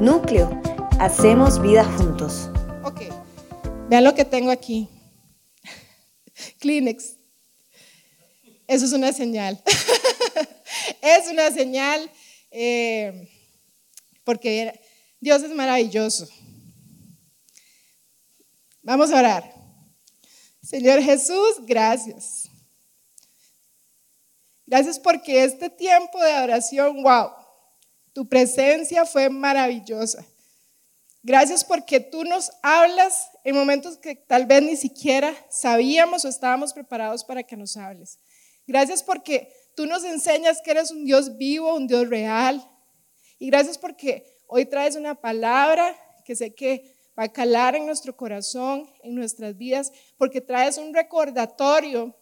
Núcleo, hacemos vida juntos. Ok, vean lo que tengo aquí. Kleenex. Eso es una señal. es una señal eh, porque Dios es maravilloso. Vamos a orar. Señor Jesús, gracias. Gracias porque este tiempo de adoración, wow, tu presencia fue maravillosa. Gracias porque tú nos hablas en momentos que tal vez ni siquiera sabíamos o estábamos preparados para que nos hables. Gracias porque tú nos enseñas que eres un Dios vivo, un Dios real. Y gracias porque hoy traes una palabra que sé que va a calar en nuestro corazón, en nuestras vidas, porque traes un recordatorio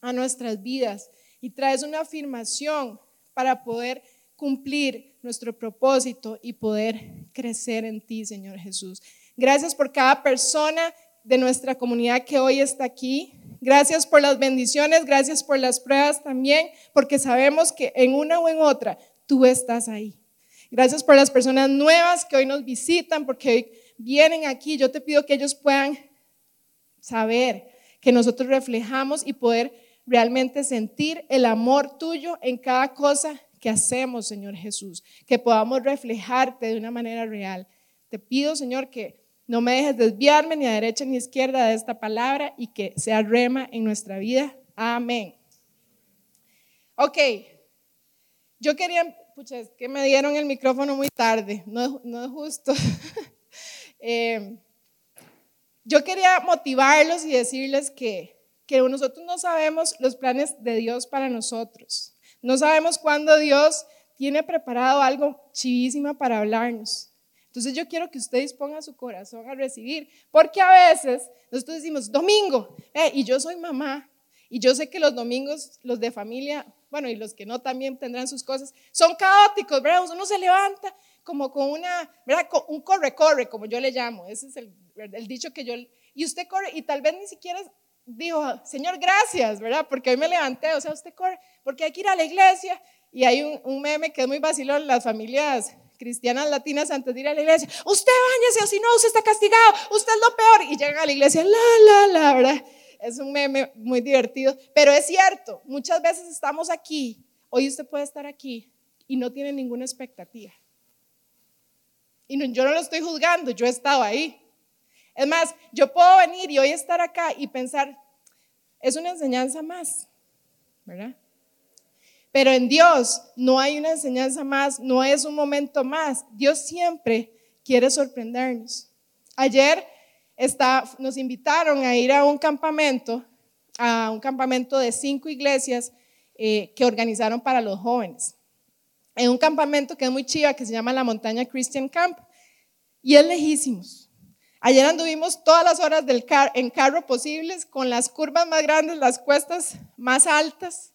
a nuestras vidas y traes una afirmación para poder cumplir nuestro propósito y poder crecer en ti, Señor Jesús. Gracias por cada persona de nuestra comunidad que hoy está aquí. Gracias por las bendiciones, gracias por las pruebas también, porque sabemos que en una o en otra tú estás ahí. Gracias por las personas nuevas que hoy nos visitan, porque hoy vienen aquí. Yo te pido que ellos puedan saber que nosotros reflejamos y poder realmente sentir el amor tuyo en cada cosa que hacemos, Señor Jesús, que podamos reflejarte de una manera real. Te pido, Señor, que no me dejes desviarme ni a derecha ni a izquierda de esta palabra y que sea rema en nuestra vida. Amén. Ok, yo quería, pucha, es que me dieron el micrófono muy tarde, no, no es justo. eh, yo quería motivarlos y decirles que, que nosotros no sabemos los planes de Dios para nosotros. No sabemos cuándo Dios tiene preparado algo chivísima para hablarnos. Entonces yo quiero que ustedes pongan su corazón a recibir, porque a veces nosotros decimos, domingo, eh, y yo soy mamá, y yo sé que los domingos, los de familia, bueno, y los que no también tendrán sus cosas, son caóticos, ¿verdad? Uno se levanta como con una, ¿verdad? Un corre-corre, como yo le llamo, ese es el, el dicho que yo, y usted corre, y tal vez ni siquiera dijo, Señor, gracias, ¿verdad? Porque hoy me levanté, o sea, usted corre, porque hay que ir a la iglesia. Y hay un, meme que es muy vacilón, las familias cristianas latinas antes de ir a la iglesia, usted bañese o si no, usted está castigado, usted es lo peor. Y llegan a la iglesia, la, la, la, ¿verdad? Es un meme muy divertido, pero es cierto, muchas veces estamos aquí, hoy usted puede estar aquí y no tiene ninguna expectativa. Y yo no lo estoy juzgando, yo he estado ahí. Es más, yo puedo venir y hoy estar acá y pensar, es una enseñanza más, ¿verdad? Pero en Dios no hay una enseñanza más, no es un momento más. Dios siempre quiere sorprendernos. Ayer está, nos invitaron a ir a un campamento, a un campamento de cinco iglesias eh, que organizaron para los jóvenes. En un campamento que es muy chiva, que se llama la Montaña Christian Camp. Y es lejísimos. Ayer anduvimos todas las horas del en carro posibles, con las curvas más grandes, las cuestas más altas.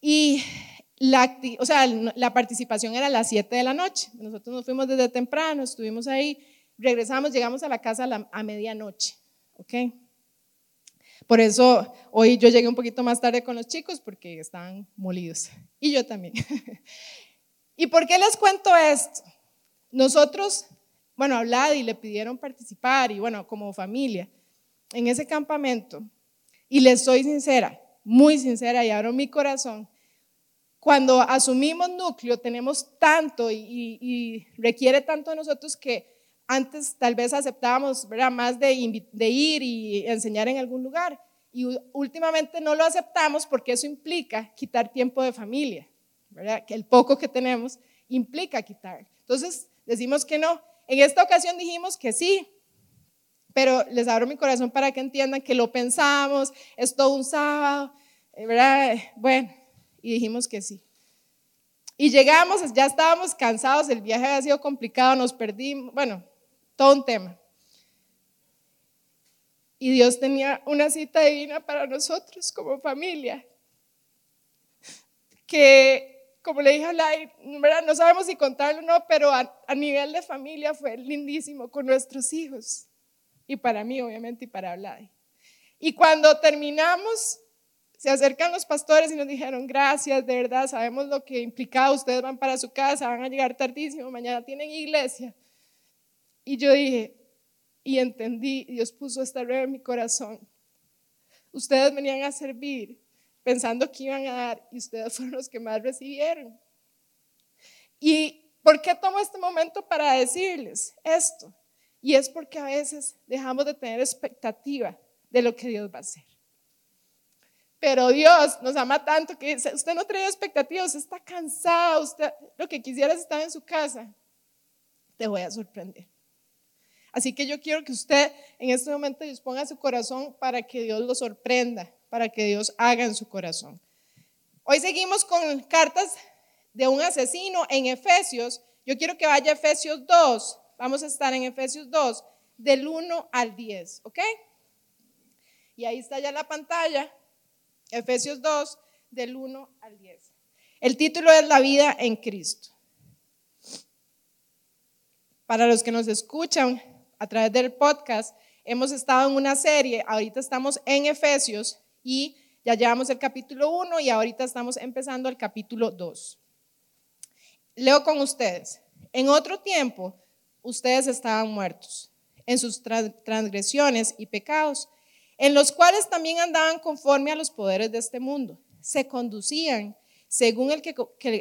Y la, participación era a las 7 de la noche. Nosotros nos fuimos desde temprano, estuvimos ahí, regresamos, llegamos a la casa a, a medianoche. ¿Ok? Por eso hoy yo llegué un poquito más tarde con los chicos porque estaban molidos. Y yo también. ¿Y por qué les cuento esto? Nosotros bueno, hablado y le pidieron participar y bueno, como familia, en ese campamento. Y les soy sincera, muy sincera y abro mi corazón. Cuando asumimos núcleo, tenemos tanto y, requiere tanto de nosotros que antes tal vez aceptábamos ¿verdad? más de, de ir y enseñar en algún lugar. Y últimamente no lo aceptamos porque eso implica quitar tiempo de familia, ¿verdad? Que el poco que tenemos implica quitar. Entonces decimos que no. En esta ocasión dijimos que sí, pero les abro mi corazón para que entiendan que lo pensamos, es todo un sábado, eh, ¿verdad? Bueno, y dijimos que sí. Y llegamos, ya estábamos cansados, el viaje había sido complicado, nos perdimos, bueno, todo un tema. Y Dios tenía una cita divina para nosotros como familia, que como le dije a Lai, no sabemos si contarlo o no, pero a, nivel de familia fue lindísimo con nuestros hijos. Y para mí, obviamente, y para Vlad. Y cuando terminamos, se acercan los pastores y nos dijeron, gracias, de verdad, sabemos lo que implicaba, ustedes van para su casa, van a llegar tardísimo, mañana tienen iglesia. Y yo dije, y entendí, Dios puso esta red en mi corazón. Ustedes venían a servir pensando que iban a dar y ustedes fueron los que más recibieron. ¿Y por qué tomo este momento para decirles esto? Y es porque a veces dejamos de tener expectativa de lo que Dios va a hacer. Pero Dios nos ama tanto que usted no trae expectativas, está cansado, usted lo que quisiera es estar en su casa. Te voy a sorprender. Así que yo quiero que usted en este momento disponga su corazón para que Dios lo sorprenda, para que Dios haga en su corazón. Hoy seguimos con cartas de un asesino en Efesios. Yo quiero que vaya a Efesios 2. Vamos a estar en Efesios 2, del 1 al 10, ¿ok? Y ahí está ya la pantalla. Efesios 2, del 1 al 10. El título es La vida en Cristo. Para los que nos escuchan a través del podcast, hemos estado en una serie, ahorita estamos en Efesios y ya llevamos el capítulo 1 y ahorita estamos empezando el capítulo 2. Leo con ustedes. En otro tiempo, ustedes estaban muertos en sus transgresiones y pecados en los cuales también andaban conforme a los poderes de este mundo. Se conducían según el que,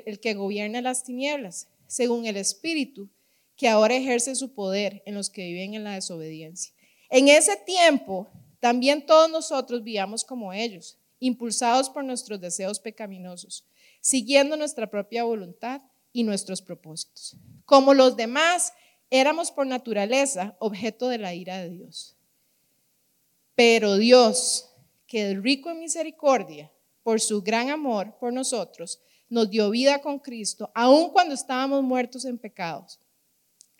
el que gobierna las tinieblas, según el Espíritu que ahora ejerce su poder en los que viven en la desobediencia. En ese tiempo, también todos nosotros vivíamos como ellos, impulsados por nuestros deseos pecaminosos, siguiendo nuestra propia voluntad y nuestros propósitos. Como los demás, éramos por naturaleza objeto de la ira de Dios. Pero Dios, que es rico en misericordia, por su gran amor por nosotros, nos dio vida con Cristo, aun cuando estábamos muertos en pecados.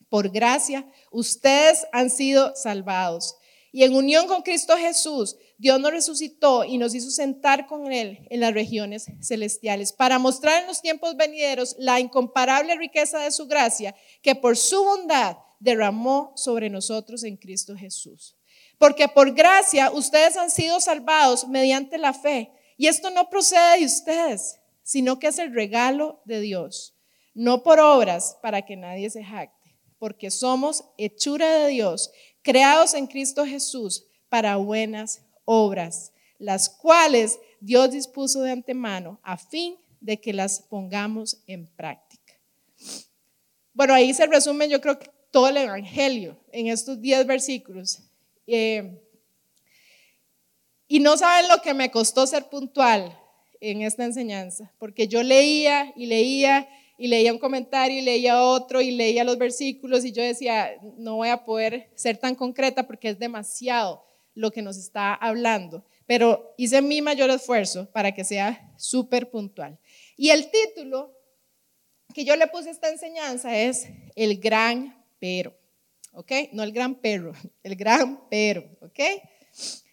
Por gracia, ustedes han sido salvados. Y en unión con Cristo Jesús, Dios nos resucitó y nos hizo sentar con Él en las regiones celestiales para mostrar en los tiempos venideros la incomparable riqueza de su gracia que por su bondad derramó sobre nosotros en Cristo Jesús. Porque por gracia ustedes han sido salvados mediante la fe. Y esto no procede de ustedes, sino que es el regalo de Dios. No por obras para que nadie se jacte, porque somos hechura de Dios, creados en Cristo Jesús para buenas obras, las cuales Dios dispuso de antemano a fin de que las pongamos en práctica. Bueno, ahí se resume yo creo que todo el Evangelio en estos 10 versículos. Eh, y no saben lo que me costó ser puntual en esta enseñanza, porque yo leía y leía y leía un comentario y leía otro y leía los versículos y yo decía, no voy a poder ser tan concreta porque es demasiado lo que nos está hablando, pero hice mi mayor esfuerzo para que sea súper puntual. Y el título que yo le puse a esta enseñanza es El gran pero. ¿ok? No el gran perro, el gran pero, ¿ok?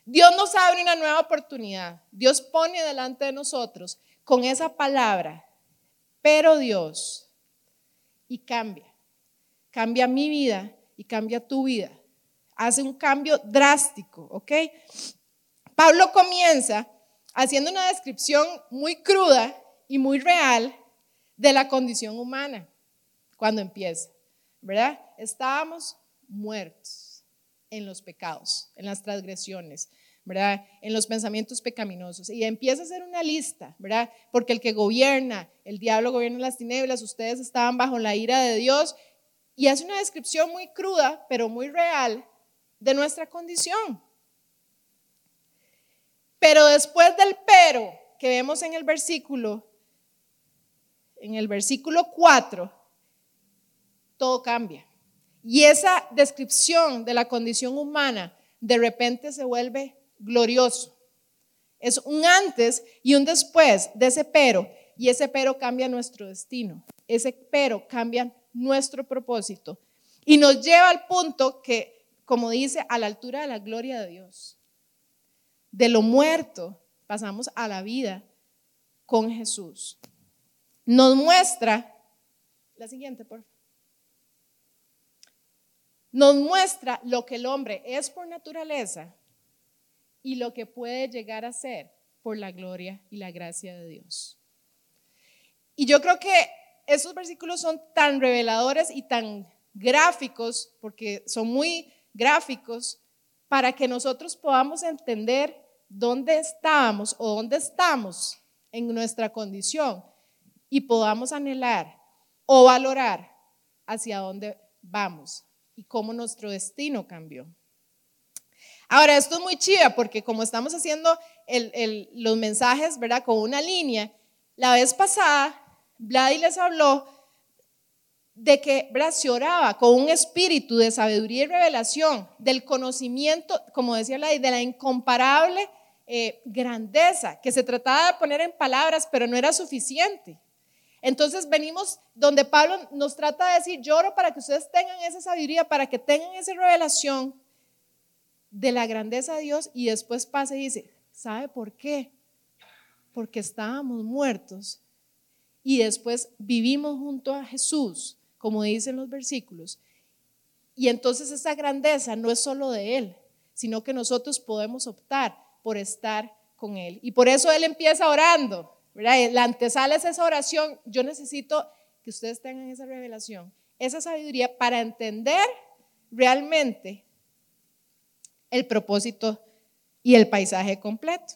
Dios nos abre una nueva oportunidad. Dios pone delante de nosotros con esa palabra, pero Dios, y cambia. Cambia mi vida y cambia tu vida. Hace un cambio drástico, ¿ok? Pablo comienza haciendo una descripción muy cruda y muy real de la condición humana cuando empieza, ¿verdad? Estábamos muertos en los pecados, en las transgresiones, ¿verdad? En los pensamientos pecaminosos. Y empieza a hacer una lista, ¿verdad? Porque el que gobierna, el diablo gobierna las tinieblas, ustedes estaban bajo la ira de Dios. Y hace una descripción muy cruda, pero muy real, de nuestra condición. Pero después del pero que vemos en el versículo, en el versículo 4, todo cambia. Y esa descripción de la condición humana de repente se vuelve glorioso. Es un antes y un después de ese pero, y ese pero cambia nuestro destino. Ese pero cambia nuestro propósito y nos lleva al punto que, como dice, a la altura de la gloria de Dios. De lo muerto pasamos a la vida con Jesús. Nos muestra, la siguiente, por favor nos muestra lo que el hombre es por naturaleza y lo que puede llegar a ser por la gloria y la gracia de Dios. Y yo creo que esos versículos son tan reveladores y tan gráficos, porque son muy gráficos, para que nosotros podamos entender dónde estábamos o dónde estamos en nuestra condición y podamos anhelar o valorar hacia dónde vamos y cómo nuestro destino cambió. Ahora, esto es muy chiva porque como estamos haciendo los mensajes, ¿verdad? Con una línea, la vez pasada, Vladi les habló de que ¿verdad? se oraba con un espíritu de sabiduría y revelación, del conocimiento, como decía Vladi, de la incomparable eh, grandeza, que se trataba de poner en palabras, pero no era suficiente. Entonces venimos donde Pablo nos trata de decir, lloro para que ustedes tengan esa sabiduría, para que tengan esa revelación de la grandeza de Dios y después pasa y dice, ¿sabe por qué? Porque estábamos muertos y después vivimos junto a Jesús, como dicen los versículos. Y entonces esa grandeza no es solo de Él, sino que nosotros podemos optar por estar con Él. Y por eso Él empieza orando, la antesala es esa oración. Yo necesito que ustedes tengan esa revelación, esa sabiduría para entender realmente el propósito y el paisaje completo.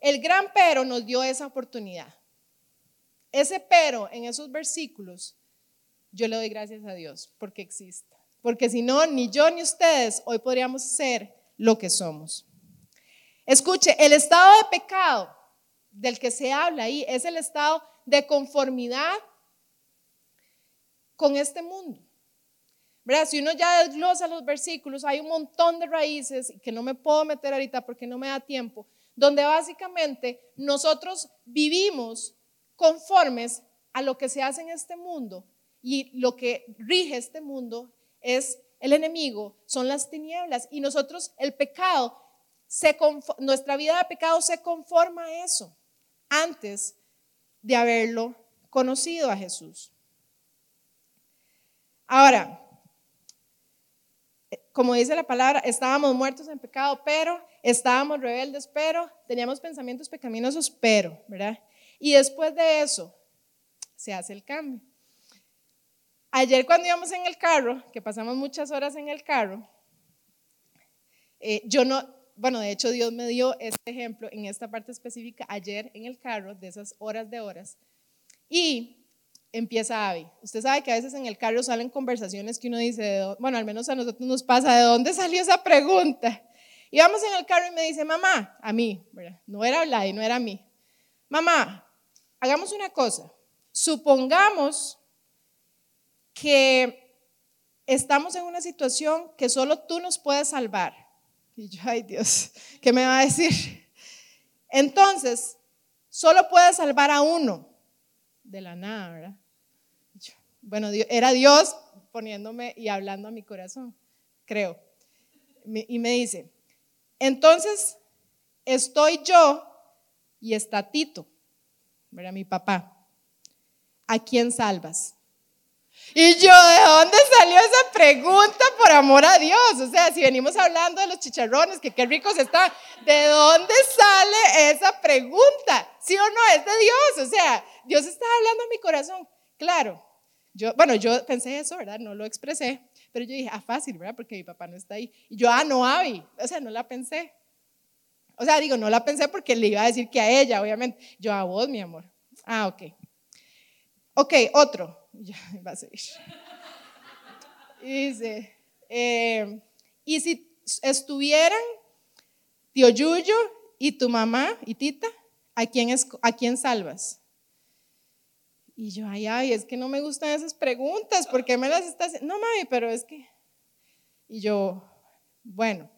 El gran pero nos dio esa oportunidad. Ese pero en esos versículos, yo le doy gracias a Dios porque exista. Porque si no, ni yo ni ustedes hoy podríamos ser lo que somos. Escuche, el estado de pecado del que se habla ahí es el estado de conformidad con este mundo. ¿Verdad? Si uno ya desglosa los versículos, hay un montón de raíces que no me puedo meter ahorita porque no me da tiempo, donde básicamente nosotros vivimos conformes a lo que se hace en este mundo y lo que rige este mundo es el enemigo, son las tinieblas y nosotros el pecado, se nuestra vida de pecado se conforma a eso antes de haberlo conocido a Jesús. Ahora, como dice la palabra, estábamos muertos en pecado, pero estábamos rebeldes, pero teníamos pensamientos pecaminosos, pero, ¿verdad? Y después de eso, se hace el cambio. Ayer cuando íbamos en el carro, que pasamos muchas horas en el carro, eh, yo no, bueno, de hecho Dios me dio este ejemplo en esta parte específica ayer en el carro, de esas horas de horas, y empieza Abby. Usted sabe que a veces en el carro salen conversaciones que uno dice, bueno, al menos a nosotros nos pasa, ¿de dónde salió esa pregunta? Y vamos en el carro y me dice, mamá, a mí, no era y no era a mí, mamá, hagamos una cosa, supongamos que estamos en una situación que solo tú nos puedes salvar. Y yo, ay Dios, ¿qué me va a decir? Entonces, solo puede salvar a uno de la nada, ¿verdad? Bueno, era Dios poniéndome y hablando a mi corazón, creo. Y me dice, entonces estoy yo y está Tito, ¿verdad? Mi papá. ¿A quién salvas? Y yo, ¿de dónde salió esa pregunta por amor a Dios? O sea, si venimos hablando de los chicharrones, que qué ricos están, ¿de dónde sale esa pregunta? ¿Sí o no? Es de Dios. O sea, Dios está hablando en mi corazón. Claro, yo, bueno, yo pensé eso, ¿verdad? No lo expresé, pero yo dije, ah, fácil, ¿verdad? Porque mi papá no está ahí. Y yo, ah, no, Abby. O sea, no la pensé. O sea, digo, no la pensé porque le iba a decir que a ella, obviamente. Yo, a vos, mi amor. Ah, ok. Ok, otro. Va a seguir. Y dice, eh, y si estuvieran tío Yuyo y tu mamá y Tita, ¿a quién, ¿a quién salvas? Y yo, ay, ay, es que no me gustan esas preguntas, ¿por qué me las estás? No, mami, pero es que... Y yo, bueno,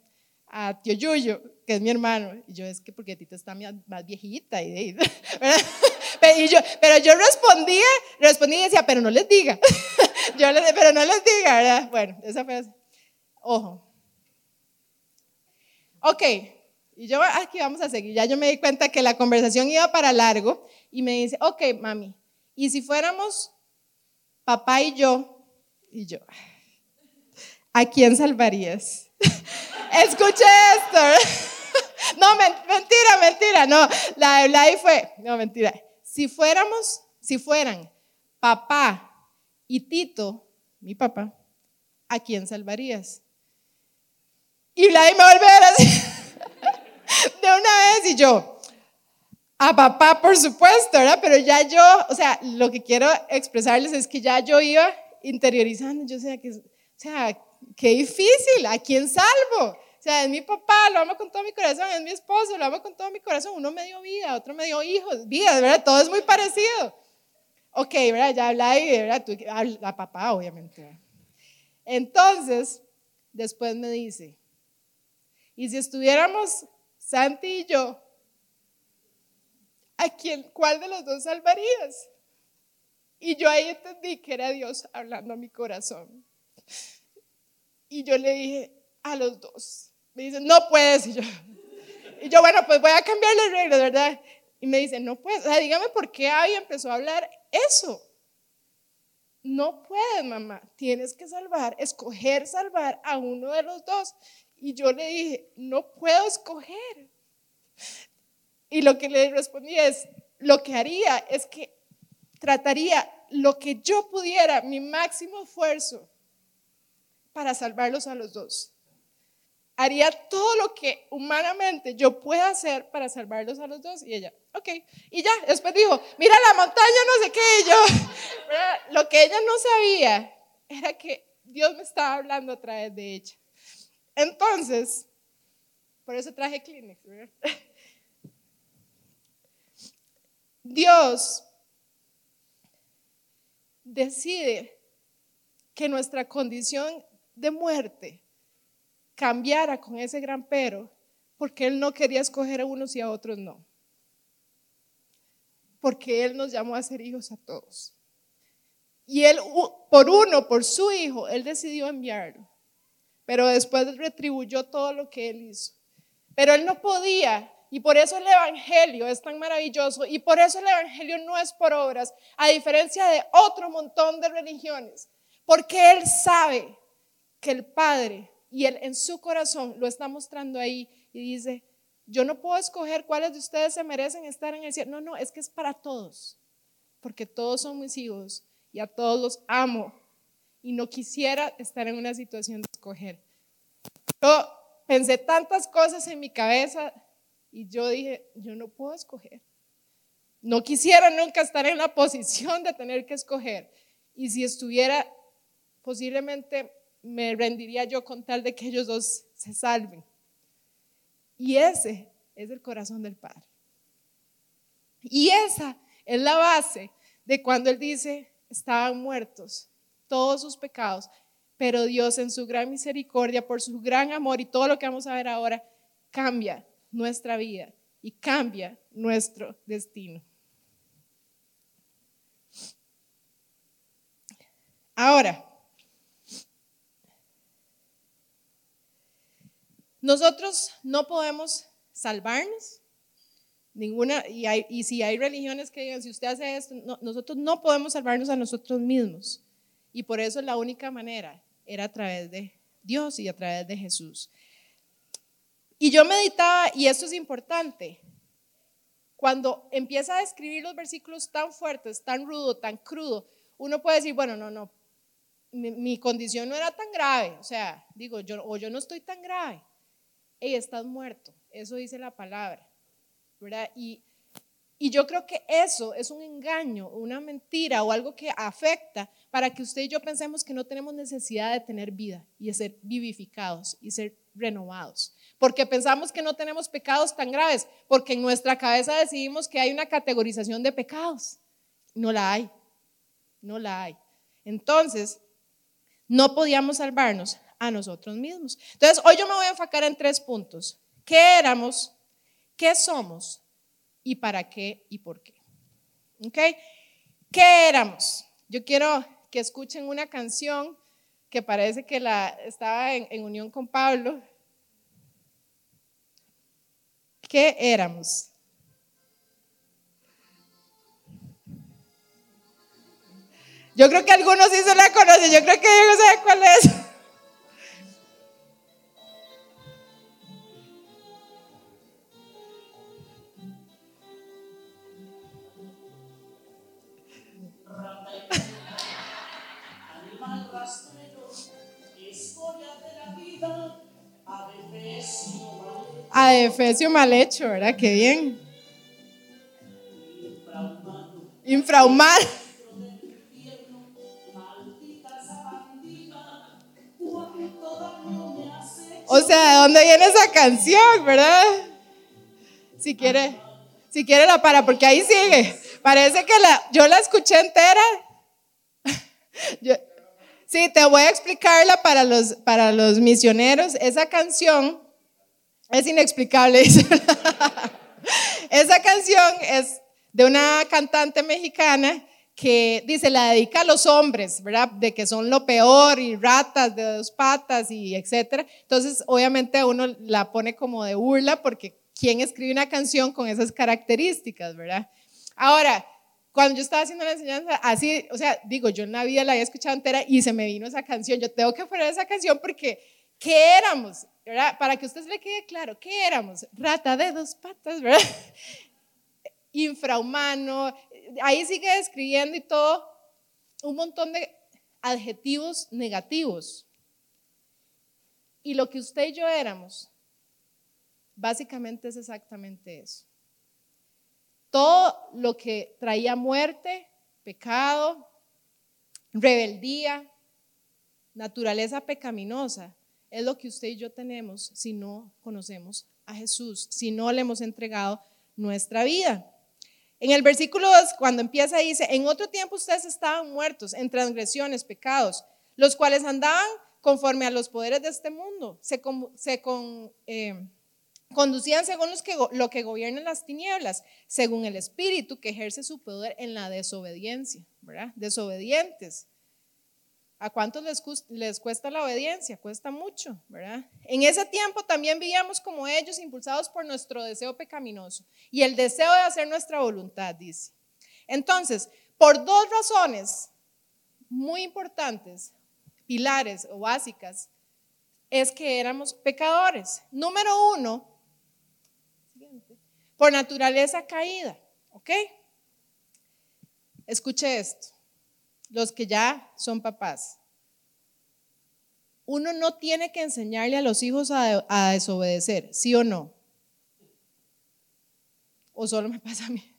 a tío Yuyo, que es mi hermano, y yo, es que porque Tita está más viejita, y, pero, yo, pero yo respondía, respondía y decía, pero no les diga, yo les, pero no les diga, ¿verdad? Bueno, esa fue, ojo. Ok, y yo, aquí vamos a seguir, ya yo me di cuenta que la conversación iba para largo, y me dice, ok, mami, y si fuéramos papá y yo, y yo, ¿a quién salvarías? Escuche esto. No, mentira, mentira, no. La de Vladi fue, no, mentira. Si fuéramos, si fueran papá y Tito, mi papá, ¿a quién salvarías? Y Vladi me vuelve a ver de una vez, y yo, a papá, por supuesto, ¿verdad? Pero ya yo, o sea, lo que quiero expresarles es que ya yo iba interiorizando, yo sé que, o sea, qué difícil, ¿a quién salvo? O sea, es mi papá, lo amo con todo mi corazón, es mi esposo, lo amo con todo mi corazón, uno me dio vida, otro me dio hijos, vida, ¿verdad? Todo es muy parecido. Ok, ¿verdad? Ya habla ahí, ¿verdad? Tú, a papá, obviamente. Entonces, después me dice, y si estuviéramos Santi y yo, ¿a quién, cuál de los dos salvarías? Y yo ahí entendí que era Dios hablando a mi corazón. Y yo le dije, a los dos. Me dice, no puedes. Y yo, yo, bueno, pues voy a cambiar las reglas, ¿verdad? Y me dice, no puedes. O sea, dígame por qué Abby empezó a hablar eso. No puedes, mamá. Tienes que salvar, escoger salvar a uno de los dos. Y yo le dije, no puedo escoger. Y lo que le respondí es, lo que haría es que trataría lo que yo pudiera, mi máximo esfuerzo, para salvarlos a los dos. Haría todo lo que humanamente yo pueda hacer para salvarlos a los dos. Y ella, ok. Y ya, después dijo, mira la montaña, no sé qué. Y yo, lo que ella no sabía era que Dios me estaba hablando a través de ella. Entonces, por eso traje Kleenex. Dios decide que nuestra condición de muerte cambiara con ese gran pero, porque Él no quería escoger a unos y a otros no. Porque Él nos llamó a ser hijos a todos. Y Él, por uno, por su hijo, Él decidió enviarlo. Pero después retribuyó todo lo que Él hizo. Pero Él no podía y por eso el Evangelio es tan maravilloso y por eso el Evangelio no es por obras, a diferencia de otro montón de religiones, porque Él sabe que el Padre y Él en su corazón lo está mostrando ahí y dice, yo no puedo escoger cuáles de ustedes se merecen estar en el cielo. No, no, es que es para todos, porque todos son mis hijos y a todos los amo y no quisiera estar en una situación de escoger. Yo pensé tantas cosas en mi cabeza y yo dije, yo no puedo escoger. No quisiera nunca estar en la posición de tener que escoger. Y si estuviera, posiblemente me rendiría yo con tal de que ellos dos se salven. Y ese es el corazón del Padre. Y esa es la base de cuando Él dice, estaban muertos todos sus pecados, pero Dios en su gran misericordia, por su gran amor y todo lo que vamos a ver ahora, cambia nuestra vida y cambia nuestro destino. Ahora, Nosotros no podemos salvarnos. Ninguna, y, si hay religiones que digan, si usted hace esto, nosotros no podemos salvarnos a nosotros mismos. Y por eso la única manera era a través de Dios y a través de Jesús. Y yo meditaba, y esto es importante, cuando empieza a describir los versículos tan fuertes, tan rudo, tan crudo, uno puede decir, bueno, no, no, mi, mi condición no era tan grave, o sea, digo, yo, o yo no estoy tan grave hey, estás muerto. Eso dice la palabra, ¿verdad? Y, y yo creo que eso es un engaño, una mentira o algo que afecta para que usted y yo pensemos que no tenemos necesidad de tener vida y de ser vivificados y ser renovados. Porque pensamos que no tenemos pecados tan graves, porque en nuestra cabeza decidimos que hay una categorización de pecados. No la hay, no la hay. Entonces, no podíamos salvarnos a nosotros mismos. Entonces, hoy yo me voy a enfocar en tres puntos. ¿Qué éramos? ¿Qué somos? ¿Y para qué y por qué? ¿Ok? ¿Qué éramos? Yo quiero que escuchen una canción que parece que la, estaba en, en unión con Pablo que éramos. Yo creo que algunos sí se la conocen, yo creo que Diego sabe cuál es. Animal rastrero, historia de la vida a Efesio mal hecho, ¿verdad? Qué bien. Infrahumano. O sea, ¿de dónde viene esa canción, verdad? Si quiere, si quiere la para, porque ahí sigue. Parece que la, yo la escuché entera. sí, te voy a explicarla para los, para los misioneros. Esa canción es inexplicable. Esa canción es de una cantante mexicana que dice, la dedica a los hombres, ¿verdad? De que son lo peor y ratas de dos patas y etcétera. Entonces, obviamente uno la pone como de burla porque ¿quién escribe una canción con esas características, verdad? Ahora, cuando yo estaba haciendo la enseñanza, así, o sea, digo, yo en la vida la había escuchado entera y se me vino esa canción. Yo tengo que poner esa canción porque, ¿qué éramos? Para que a usted le quede claro, ¿qué éramos? Rata de dos patas, ¿verdad? Infrahumano, ahí sigue describiendo y todo un montón de adjetivos negativos. Y lo que usted y yo éramos, básicamente es exactamente eso. Todo lo que traía muerte, pecado, rebeldía, naturaleza pecaminosa, es lo que usted y yo tenemos si no conocemos a Jesús, si no le hemos entregado nuestra vida. En el versículo 2, cuando empieza, dice, en otro tiempo ustedes estaban muertos en transgresiones, pecados, los cuales andaban conforme a los poderes de este mundo, se, eh, conducían según los que, lo que gobiernan las tinieblas, según el Espíritu que ejerce su poder en la desobediencia, ¿verdad? Desobedientes. ¿A cuántos les, cuesta la obediencia? Cuesta mucho, ¿verdad? En ese tiempo también vivíamos como ellos, impulsados por nuestro deseo pecaminoso y el deseo de hacer nuestra voluntad, dice. Entonces, por dos razones muy importantes, pilares o básicas, es que éramos pecadores. Número uno, por naturaleza caída, ¿ok? Escuche esto los que ya son papás. Uno no tiene que enseñarle a los hijos a, desobedecer, ¿sí o no? ¿O solo me pasa a mí?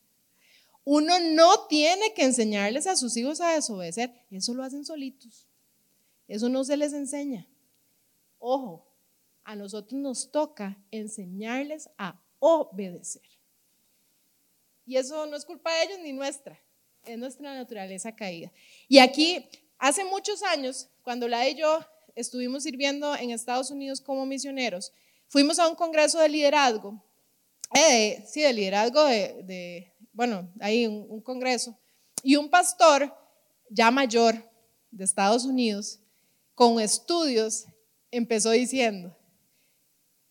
Uno no tiene que enseñarles a sus hijos a desobedecer, eso lo hacen solitos. Eso no se les enseña. Ojo, a nosotros nos toca enseñarles a obedecer. Y eso no es culpa de ellos ni nuestra es nuestra naturaleza caída. Y aquí, hace muchos años, cuando la y yo estuvimos sirviendo en Estados Unidos como misioneros, fuimos a un congreso de liderazgo, eh, sí, de liderazgo de, bueno, ahí un, congreso, y un pastor ya mayor de Estados Unidos, con estudios, empezó diciendo,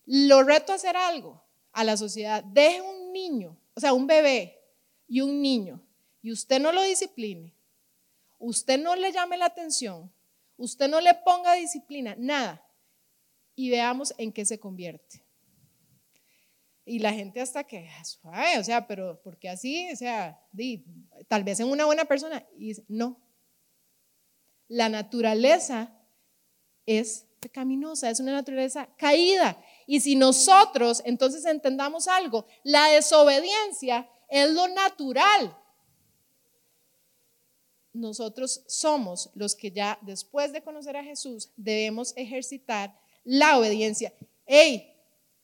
lo reto a hacer algo a la sociedad, deje un niño, o sea, un bebé y un niño y usted no lo discipline, usted no le llame la atención, usted no le ponga disciplina, nada, y veamos en qué se convierte. Y la gente hasta que, o sea, pero ¿por qué así? O sea, tal vez en una buena persona. Y no. La naturaleza es pecaminosa, es una naturaleza caída. Y si nosotros entonces entendamos algo, la desobediencia es lo natural nosotros somos los que ya después de conocer a Jesús debemos ejercitar la obediencia. ¡Ey!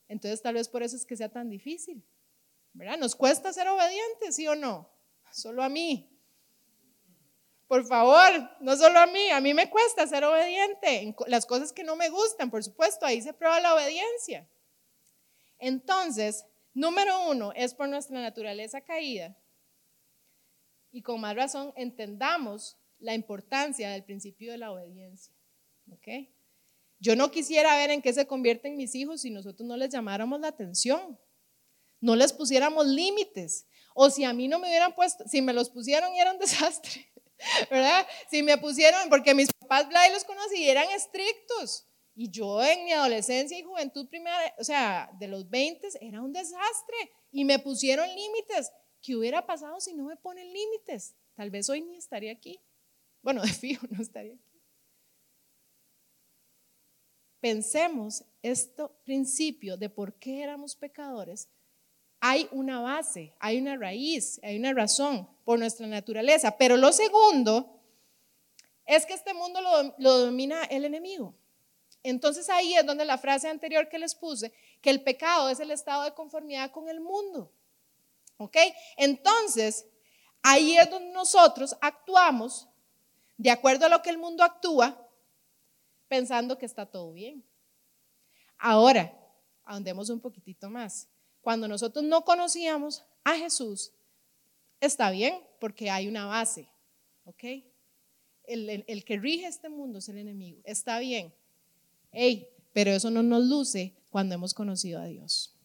Entonces tal vez por eso es que sea tan difícil. ¿Verdad? Nos cuesta ser obedientes, ¿sí o no? Solo a mí. Por favor, no solo a mí, a mí me cuesta ser obediente en las cosas que no me gustan, por supuesto, ahí se prueba la obediencia. Entonces, número uno es por nuestra naturaleza caída y con más razón entendamos la importancia del principio de la obediencia. ¿ok? Yo no quisiera ver en qué se convierten mis hijos si nosotros no les llamáramos la atención, no les pusiéramos límites, o si a mí no me hubieran puesto, si me los pusieron y era un desastre, ¿verdad? Si me pusieron, porque mis papás Blay los conocí eran estrictos. Y yo en mi adolescencia y juventud primera, o sea, de los 20 era un desastre y me pusieron límites. ¿Qué hubiera pasado si no me ponen límites? Tal vez hoy ni estaría aquí. Bueno, de fijo no estaría aquí. Pensemos este principio de por qué éramos pecadores, hay una base, hay una raíz, hay una razón por nuestra naturaleza. Pero lo segundo es que este mundo lo, lo domina el enemigo. Entonces ahí es donde la frase anterior que les puse, que el pecado es el estado de conformidad con el mundo. ¿Ok? Entonces, ahí es donde nosotros actuamos de acuerdo a lo que el mundo actúa, pensando que está todo bien. Ahora, ahondemos un poquitito más. Cuando nosotros no conocíamos a Jesús, está bien porque hay una base, ¿ok? El, el que rige este mundo es el enemigo, está bien. Hey, pero eso no nos luce cuando hemos conocido a Dios.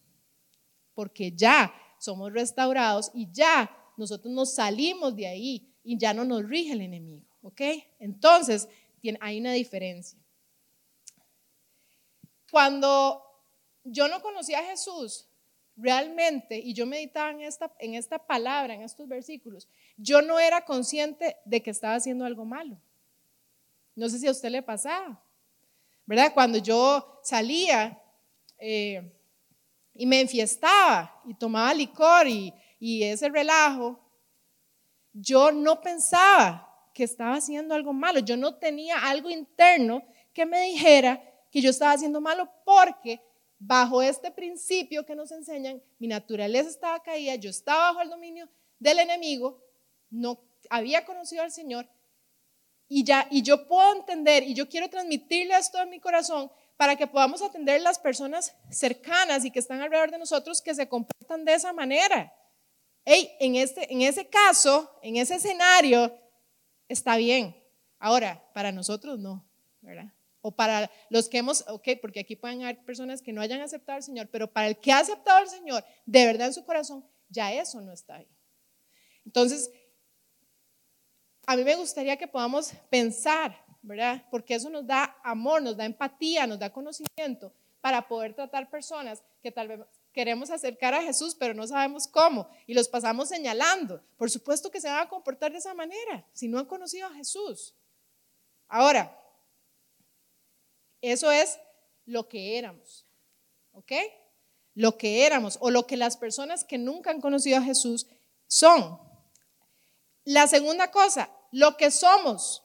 Porque ya somos restaurados y ya nosotros nos salimos de ahí y ya no nos rige el enemigo. ¿Ok? Entonces, hay una diferencia. Cuando yo no conocía a Jesús, realmente, y yo meditaba en esta, en esta palabra, en estos versículos, yo no era consciente de que estaba haciendo algo malo. No sé si a usted le pasaba. ¿verdad? Cuando yo salía eh, y me enfiestaba y tomaba licor y, y ese relajo, yo no pensaba que estaba haciendo algo malo, yo no tenía algo interno que me dijera que yo estaba haciendo malo porque bajo este principio que nos enseñan, mi naturaleza estaba caída, yo estaba bajo el dominio del enemigo, no había conocido al Señor y ya, y yo puedo entender, y yo quiero transmitirle esto en mi corazón para que podamos atender las personas cercanas y que están alrededor de nosotros que se comportan de esa manera. Hey, en, este, en ese caso, en ese escenario, está bien. Ahora, para nosotros no, ¿verdad? O para los que hemos, ok, porque aquí pueden haber personas que no hayan aceptado al Señor, pero para el que ha aceptado al Señor de verdad en su corazón, ya eso no está ahí. Entonces, a mí me gustaría que podamos pensar, ¿verdad? Porque eso nos da amor, nos da empatía, nos da conocimiento para poder tratar personas que tal vez queremos acercar a Jesús, pero no sabemos cómo, y los pasamos señalando. Por supuesto que se van a comportar de esa manera si no han conocido a Jesús. Ahora, eso es lo que éramos, ¿ok? Lo que éramos o lo que las personas que nunca han conocido a Jesús son. La segunda cosa, lo que somos.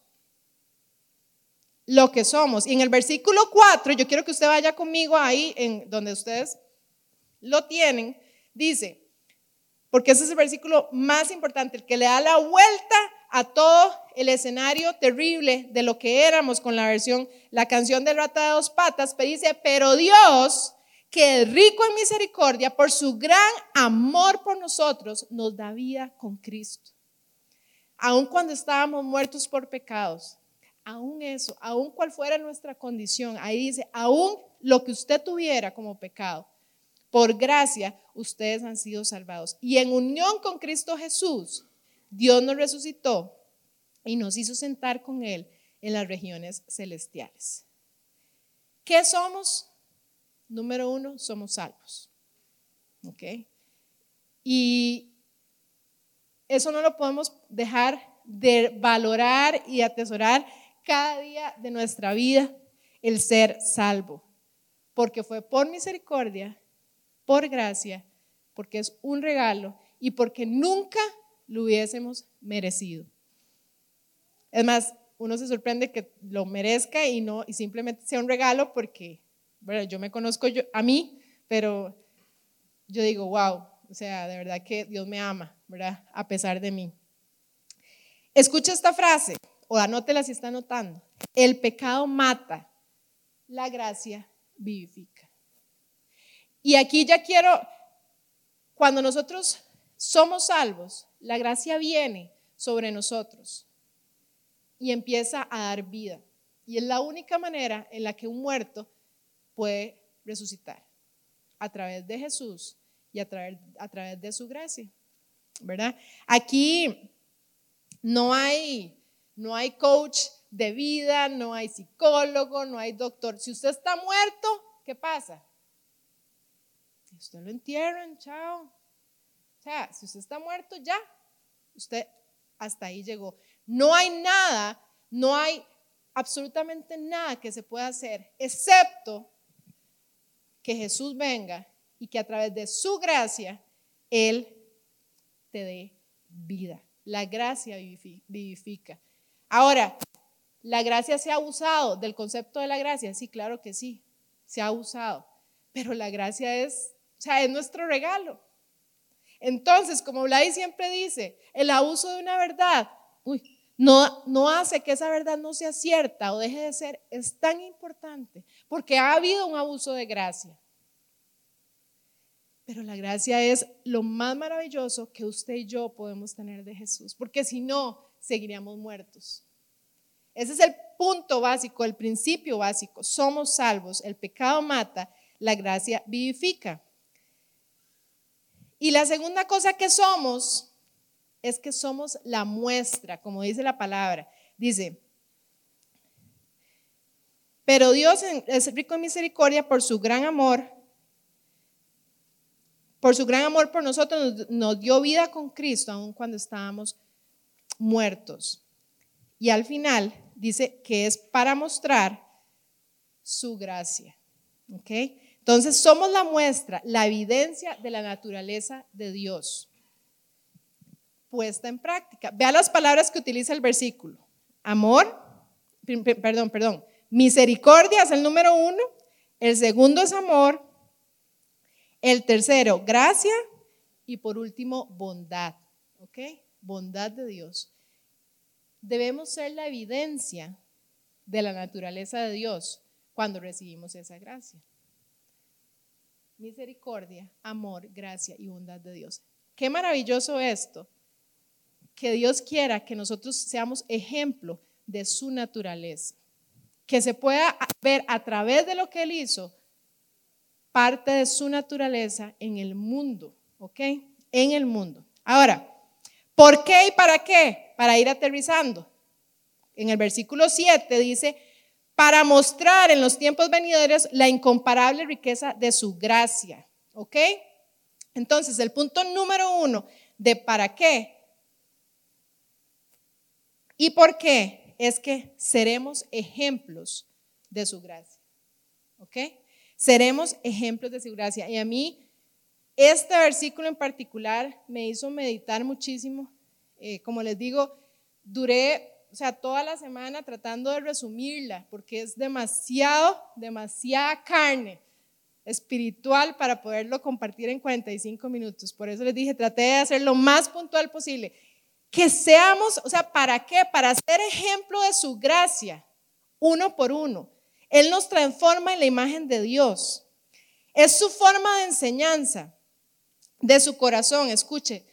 Lo que somos. Y en el versículo 4, yo quiero que usted vaya conmigo ahí, en donde ustedes lo tienen, dice, porque ese es el versículo más importante, el que le da la vuelta a todo el escenario terrible de lo que éramos con la versión, la canción de rata de dos patas, pero dice, pero Dios, que es rico en misericordia, por su gran amor por nosotros, nos da vida con Cristo aun cuando estábamos muertos por pecados, aún eso, aun cual fuera nuestra condición, ahí dice, aún lo que usted tuviera como pecado, por gracia ustedes han sido salvados. Y en unión con Cristo Jesús, Dios nos resucitó y nos hizo sentar con Él en las regiones celestiales. ¿Qué somos? Número uno, somos salvos. ¿Ok? Y eso no lo podemos dejar de valorar y atesorar cada día de nuestra vida, el ser salvo. Porque fue por misericordia, por gracia, porque es un regalo y porque nunca lo hubiésemos merecido. Es más, uno se sorprende que lo merezca y no y simplemente sea un regalo porque, bueno, yo me conozco yo, a mí, pero yo digo, wow, o sea, de verdad que Dios me ama, A pesar de mí. Escucha esta frase, o anótela si está anotando. El pecado mata, la gracia vivifica. Y aquí ya quiero, cuando nosotros somos salvos, la gracia viene sobre nosotros y empieza a dar vida. Y es la única manera en la que un muerto puede resucitar, a través de Jesús y a través de su gracia, ¿verdad? Aquí no hay, no hay coach de vida, no hay psicólogo, no hay doctor. Si usted está muerto, ¿qué pasa? Usted lo entierran, chao. O sea, si usted está muerto, ya, usted hasta ahí llegó. No hay nada, no hay absolutamente nada que se pueda hacer, excepto que Jesús venga y que a través de su gracia Él te dé vida. La gracia vivifica. Ahora, ¿la gracia se ha usado del concepto de la gracia? Sí, claro que sí, se ha usado. Pero la gracia es, o sea, es nuestro regalo. Entonces, como Vladi siempre dice, el abuso de una verdad, uy, no, no hace que esa verdad no sea cierta o deje de ser, es tan importante, porque ha habido un abuso de gracia. Pero la gracia es lo más maravilloso que usted y yo podemos tener de Jesús, porque si no, seguiríamos muertos. Ese es el punto básico, el principio básico. Somos salvos, el pecado mata, la gracia vivifica. Y la segunda cosa que somos es que somos la muestra, como dice la palabra. Dice, pero Dios es rico en misericordia por su gran amor por su gran amor por nosotros, nos, dio vida con Cristo, aun cuando estábamos muertos. Y al final dice que es para mostrar su gracia. ¿Ok? Entonces somos la muestra, la evidencia de la naturaleza de Dios puesta en práctica. Vea las palabras que utiliza el versículo. Amor, perdón, perdón. Misericordia es el número uno. El segundo es amor. El tercero, gracia. Y por último, bondad. ¿Ok? Bondad de Dios. Debemos ser la evidencia de la naturaleza de Dios cuando recibimos esa gracia. Misericordia, amor, gracia y bondad de Dios. Qué maravilloso esto. Que Dios quiera que nosotros seamos ejemplo de su naturaleza. Que se pueda ver a través de lo que Él hizo parte de su naturaleza en el mundo, ¿ok? En el mundo. Ahora, ¿por qué y para qué? Para ir aterrizando. En el versículo 7 dice, para mostrar en los tiempos venideros la incomparable riqueza de su gracia, ¿ok? Entonces, el punto número uno de para qué y por qué es que seremos ejemplos de su gracia, ¿ok? Seremos ejemplos de su gracia. Y a mí, este versículo en particular me hizo meditar muchísimo. Eh, como les digo, duré, o sea, toda la semana tratando de resumirla, porque es demasiado, demasiada carne espiritual para poderlo compartir en 45 minutos. Por eso les dije, traté de hacer lo más puntual posible. Que seamos, o sea, ¿para qué? Para ser ejemplo de su gracia, uno por uno. Él nos transforma en la imagen de Dios. Es su forma de enseñanza, de su corazón. Escuche,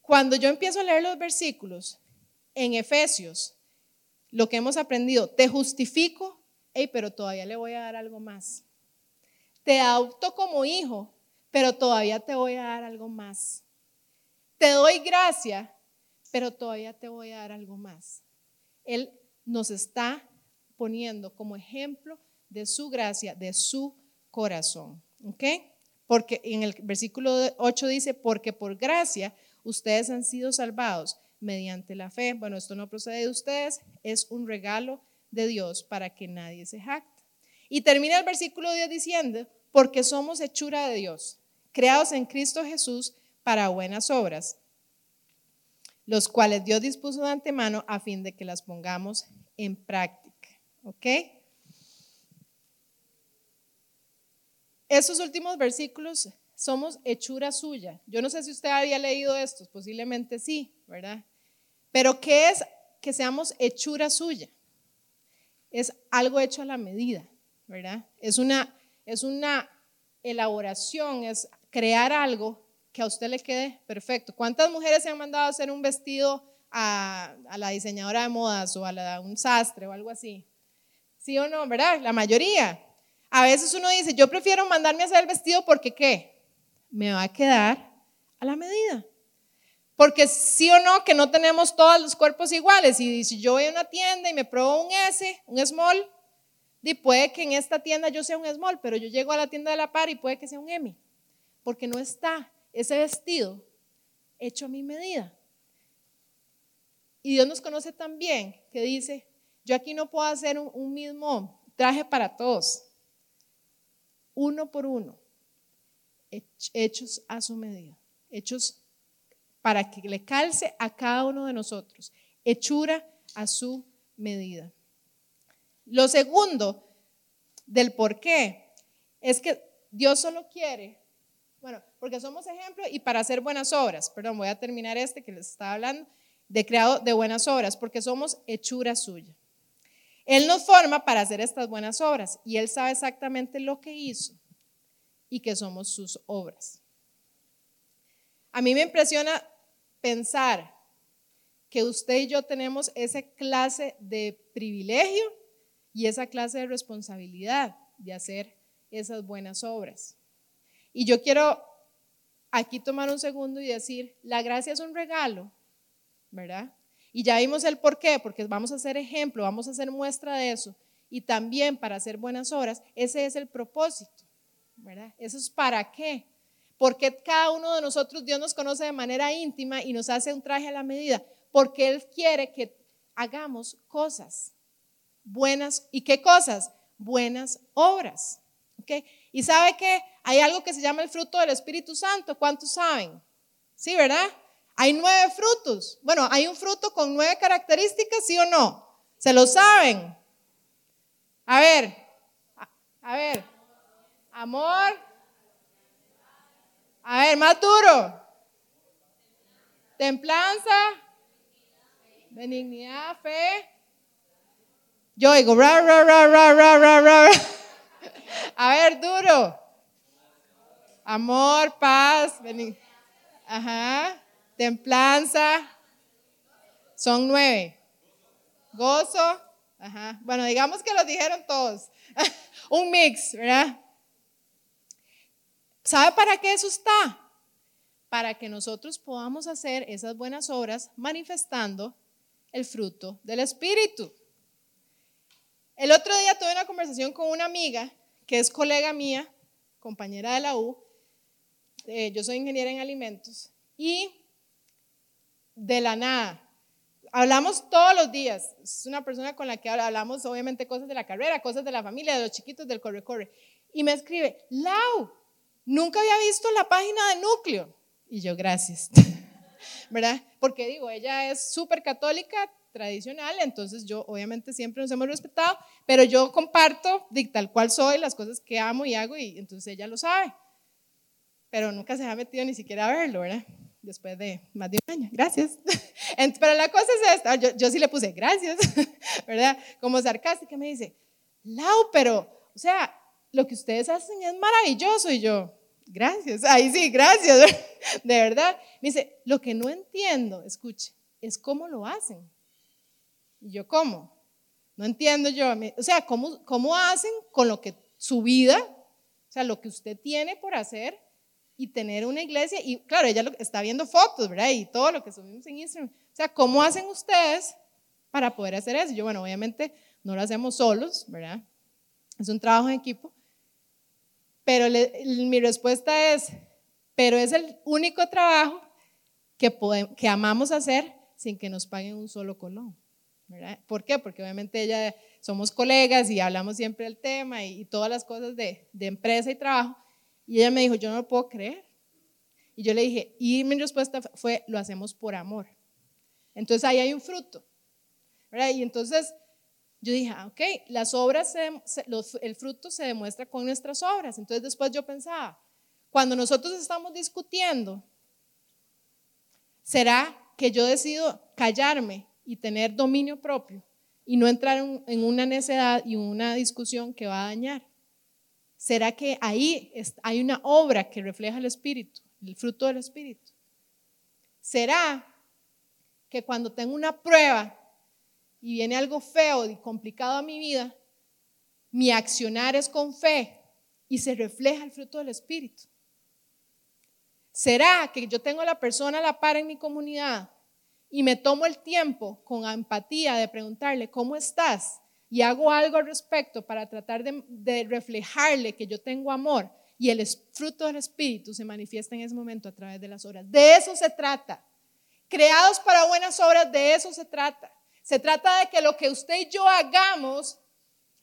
cuando yo empiezo a leer los versículos en Efesios, lo que hemos aprendido, te justifico, pero todavía le voy a dar algo más. Te adopto como hijo, pero todavía te voy a dar algo más. Te doy gracia, pero todavía te voy a dar algo más. Él nos está poniendo como ejemplo de su gracia, de su corazón. ¿Ok? Porque en el versículo 8 dice, porque por gracia ustedes han sido salvados mediante la fe. Bueno, esto no procede de ustedes, es un regalo de Dios para que nadie se jacte. Y termina el versículo 10 diciendo, porque somos hechura de Dios, creados en Cristo Jesús para buenas obras, los cuales Dios dispuso de antemano a fin de que las pongamos en práctica. ¿Ok? Esos últimos versículos somos hechura suya. Yo no sé si usted había leído estos, posiblemente sí, ¿verdad? Pero ¿qué es que seamos hechura suya? Es algo hecho a la medida, ¿verdad? Es una, es una elaboración, es crear algo que a usted le quede perfecto. ¿Cuántas mujeres se han mandado a hacer un vestido a, a la diseñadora de modas o a, un sastre o algo así? ¿Sí o no? ¿Verdad? La mayoría. A veces uno dice, yo prefiero mandarme a hacer el vestido porque ¿qué? Me va a quedar a la medida. Porque sí o no, que no tenemos todos los cuerpos iguales. Y si yo voy a una tienda y me pruebo un S, un small, y puede que en esta tienda yo sea un small, pero yo llego a la tienda de la par y puede que sea un M. Porque no está ese vestido hecho a mi medida. Y Dios nos conoce tan bien que dice, yo aquí no puedo hacer un, mismo traje para todos. uno por uno, hechos a su medida, hechos para que le calce a cada uno de nosotros, hechura a su medida. Lo segundo del por qué es que Dios solo quiere, bueno, porque somos ejemplo y para hacer buenas obras, perdón, voy a terminar este que les estaba hablando, de creado de buenas obras, porque somos hechura suya. Él nos forma para hacer estas buenas obras y Él sabe exactamente lo que hizo y que somos sus obras. A mí me impresiona pensar que usted y yo tenemos esa clase de privilegio y esa clase de responsabilidad de hacer esas buenas obras. Y yo quiero aquí tomar un segundo y decir, la gracia es un regalo, ¿verdad? Y ya vimos el por qué, porque vamos a hacer ejemplo, vamos a hacer muestra de eso. Y también para hacer buenas obras, ese es el propósito, ¿verdad? Eso es para qué. Porque cada uno de nosotros Dios nos conoce de manera íntima y nos hace un traje a la medida. Porque Él quiere que hagamos cosas buenas. ¿Y qué cosas? Buenas obras. ¿Okay? Y sabe que hay algo que se llama el fruto del Espíritu Santo. ¿Cuántos saben? Sí, ¿verdad? Hay nueve frutos. Bueno, hay un fruto con nueve características, ¿sí o no? ¿Se lo saben? A ver, a ver. Amor. A ver, más duro. Templanza. Benignidad, fe. Yo digo, ra, ra, ra, ra, ra, ra, ra. A ver, duro. Amor, paz, Ajá. Templanza. Son nueve. Gozo. Ajá. Bueno, digamos que lo dijeron todos. Un mix, ¿verdad? ¿Sabe para qué eso está? Para que nosotros podamos hacer esas buenas obras manifestando el fruto del Espíritu. El otro día tuve una conversación con una amiga que es colega mía, compañera de la U. Eh, yo soy ingeniera en alimentos y de la nada, hablamos todos los días. Es una persona con la que hablamos obviamente cosas de la carrera, cosas de la familia, de los chiquitos, del corre-corre. Y me escribe, Lau, nunca había visto la página de núcleo. Y yo, gracias. ¿Verdad? Porque digo, ella es súper católica, tradicional, entonces yo obviamente siempre nos hemos respetado, pero yo comparto de tal cual soy las cosas que amo y hago y entonces ella lo sabe, pero nunca se ha metido ni siquiera a verlo, ¿verdad? Después de más de un año, gracias. Pero la cosa es esta, yo, yo sí le puse gracias, ¿verdad? Como sarcástica me dice, Lau, pero, o sea, lo que ustedes hacen es maravilloso y yo, gracias, ahí sí, gracias, de verdad. Me dice, lo que no entiendo, escuche, es cómo lo hacen. Y yo, ¿cómo? No entiendo yo. O sea, ¿cómo, ¿cómo hacen con lo que su vida, o sea, lo que usted tiene por hacer y tener una iglesia? Y claro, ella está viendo fotos, ¿verdad? Y todo lo que subimos en Instagram. O sea, ¿cómo hacen ustedes para poder hacer eso? Yo, bueno, obviamente no lo hacemos solos, ¿verdad? Es un trabajo en equipo. Pero mi respuesta es, pero es el único trabajo que, que amamos hacer sin que nos paguen un solo colón. ¿Por qué? Porque obviamente ella somos colegas y hablamos siempre del tema y, todas las cosas de, empresa y trabajo. Y ella me dijo, yo no lo puedo creer. Y yo le dije, y mi respuesta fue, lo hacemos por amor. Entonces ahí hay un fruto. Y entonces yo dije, ah, ok, las obras, el fruto se demuestra con nuestras obras. Entonces después yo pensaba, cuando nosotros estamos discutiendo, ¿será que yo decido callarme y tener dominio propio y no entrar en una necedad y una discusión que va a dañar? ¿Será que ahí hay una obra que refleja el Espíritu, el fruto del Espíritu? ¿Será que cuando tengo una prueba y viene algo feo y complicado a mi vida, mi accionar es con fe y se refleja el fruto del Espíritu? ¿Será que yo tengo a la persona a la par en mi comunidad y me tomo el tiempo con empatía de preguntarle, ¿cómo estás? Y hago algo al respecto para tratar de, reflejarle que yo tengo amor y el fruto del Espíritu se manifiesta en ese momento a través de las obras. De eso se trata. Creados para buenas obras, de eso se trata. Se trata de que lo que usted y yo hagamos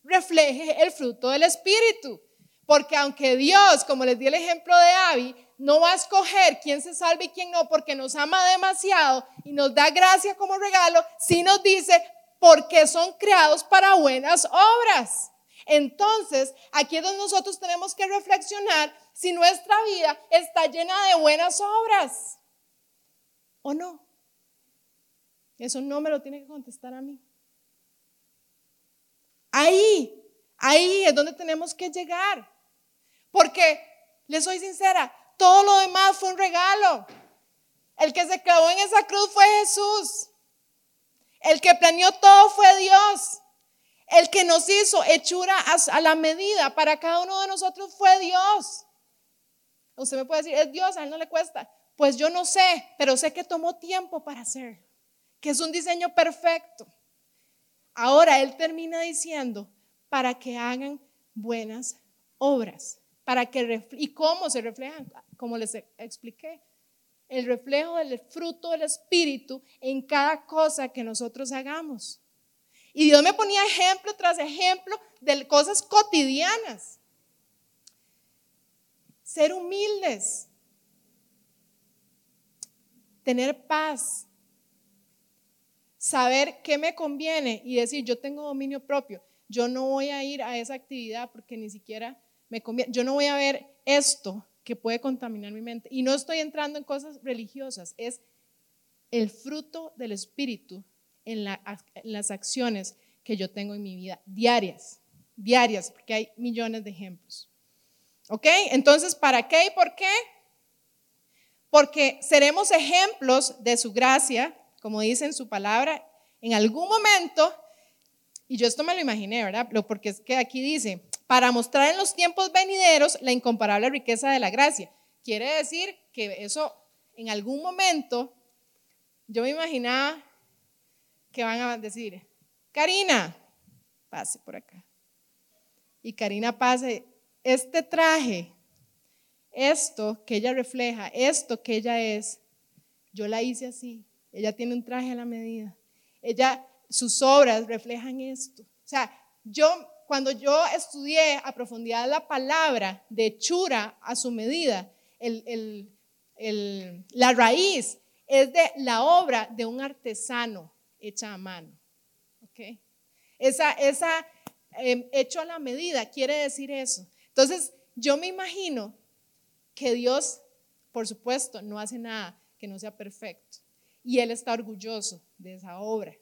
refleje el fruto del Espíritu. Porque aunque Dios, como les di el ejemplo de Abby, no va a escoger quién se salve y quién no, porque nos ama demasiado y nos da gracia como regalo, si nos dice, porque son creados para buenas obras. Entonces, aquí es donde nosotros tenemos que reflexionar si nuestra vida está llena de buenas obras o no. Eso no me lo tiene que contestar a mí. Ahí, ahí es donde tenemos que llegar. Porque, le soy sincera, todo lo demás fue un regalo. El que se clavó en esa cruz fue Jesús. El que planeó todo fue Dios. El que nos hizo hechura a la medida para cada uno de nosotros fue Dios. Usted me puede decir, es Dios, a él no le cuesta. Pues yo no sé, pero sé que tomó tiempo para hacer, que es un diseño perfecto. Ahora él termina diciendo, para que hagan buenas obras, para que y cómo se reflejan, como les expliqué, el reflejo del fruto del Espíritu en cada cosa que nosotros hagamos. Y Dios me ponía ejemplo tras ejemplo de cosas cotidianas. Ser humildes, tener paz, saber qué me conviene y decir, yo tengo dominio propio, yo no voy a ir a esa actividad porque ni siquiera me conviene, yo no voy a ver esto que puede contaminar mi mente. Y no estoy entrando en cosas religiosas, es el fruto del Espíritu en, las acciones que yo tengo en mi vida, diarias, diarias, porque hay millones de ejemplos. ¿Ok? Entonces, ¿para qué y por qué? Porque seremos ejemplos de su gracia, como dice en su palabra, en algún momento, y yo esto me lo imaginé, ¿verdad? Porque es que aquí dice, para mostrar en los tiempos venideros la incomparable riqueza de la gracia. Quiere decir que eso en algún momento, yo me imaginaba que van a decir, Karina, pase por acá. Y Karina pase, este traje, esto que ella refleja, esto que ella es, yo la hice así. Ella tiene un traje a la medida. Ella, sus obras reflejan esto. O sea, yo cuando yo estudié a profundidad la palabra de hechura a su medida, la raíz es de la obra de un artesano hecha a mano. ¿okay? Esa, esa em, hecho a la medida quiere decir eso. Entonces, yo me imagino que Dios, por supuesto, no hace nada que no sea perfecto. Y Él está orgulloso de esa obra.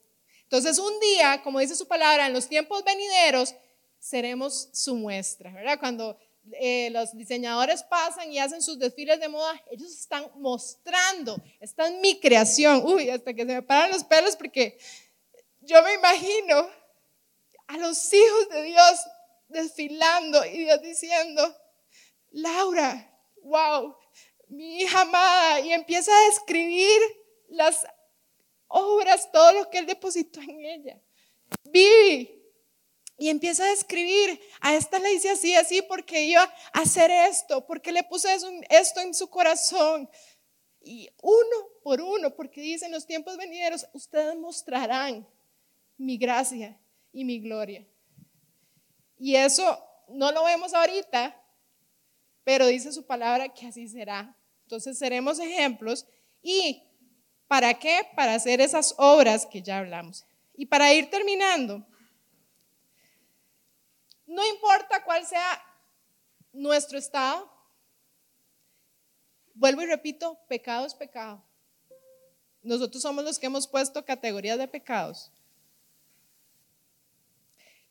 Entonces, un día, como dice su palabra, en los tiempos venideros, seremos su muestra, ¿verdad? Cuando eh, los diseñadores pasan y hacen sus desfiles de moda, ellos están mostrando, esta es mi creación, uy, hasta que se me paran los pelos porque yo me imagino a los hijos de Dios desfilando y Dios diciendo, Laura, wow, mi hija amada, y empieza a describir las obras, todo lo que Él depositó en ella. Vi y empieza a escribir, a esta le hice así, así, porque iba a hacer esto, porque le puse esto en su corazón. Y uno por uno, porque dice en los tiempos venideros, ustedes mostrarán mi gracia y mi gloria. Y eso no lo vemos ahorita, pero dice su palabra que así será. Entonces seremos ejemplos. ¿Y para qué? Para hacer esas obras que ya hablamos. Y para ir terminando, no importa cuál sea nuestro estado. Vuelvo y repito, pecado es pecado. Nosotros somos los que hemos puesto categorías de pecados.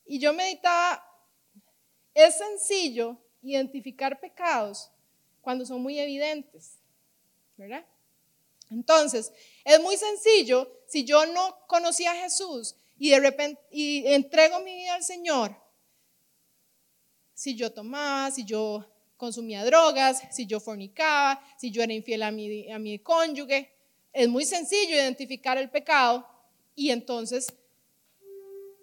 Y yo meditaba, es sencillo identificar pecados cuando son muy evidentes, ¿verdad? Entonces, es muy sencillo si yo no conocía a Jesús y de repente y entrego mi vida al Señor, si yo tomaba, si yo consumía drogas, si yo fornicaba, si yo era infiel a mi, a mi cónyuge. Es muy sencillo identificar el pecado y entonces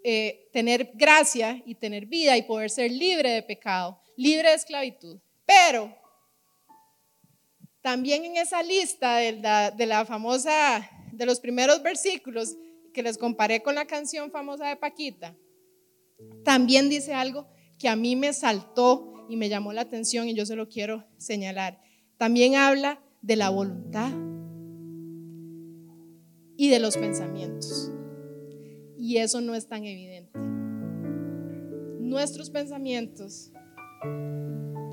eh, tener gracia y tener vida y poder ser libre de pecado, libre de esclavitud. Pero también en esa lista de la, de la famosa, de los primeros versículos que les comparé con la canción famosa de Paquita, también dice algo que a mí me saltó y me llamó la atención y yo se lo quiero señalar. También habla de la voluntad y de los pensamientos. Y eso no es tan evidente. Nuestros pensamientos,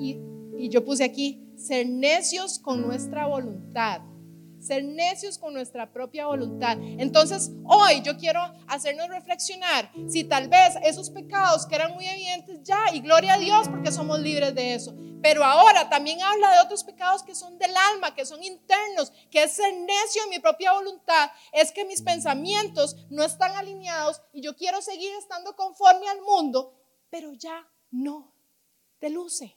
y, y yo puse aquí, ser necios con nuestra voluntad ser necios con nuestra propia voluntad. Entonces, hoy yo quiero hacernos reflexionar si tal vez esos pecados que eran muy evidentes ya, y gloria a Dios porque somos libres de eso. Pero ahora también habla de otros pecados que son del alma, que son internos, que es ser necio en mi propia voluntad, es que mis pensamientos no están alineados y yo quiero seguir estando conforme al mundo, pero ya no te luce.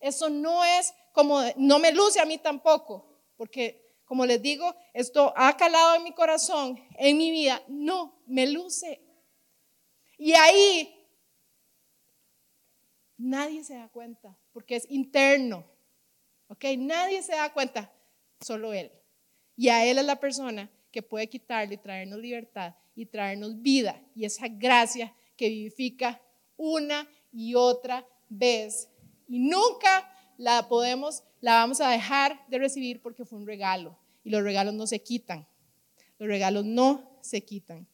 Eso no es como, no me luce a mí tampoco, porque como les digo, esto ha calado en mi corazón, en mi vida, no me luce. Y ahí nadie se da cuenta, porque es interno. ¿Ok? Nadie se da cuenta, solo Él. Y a Él es la persona que puede quitarle y traernos libertad y traernos vida y esa gracia que vivifica una y otra vez. Y nunca la podemos la vamos a dejar de recibir porque fue un regalo. Y los regalos no se quitan. Los regalos no se quitan.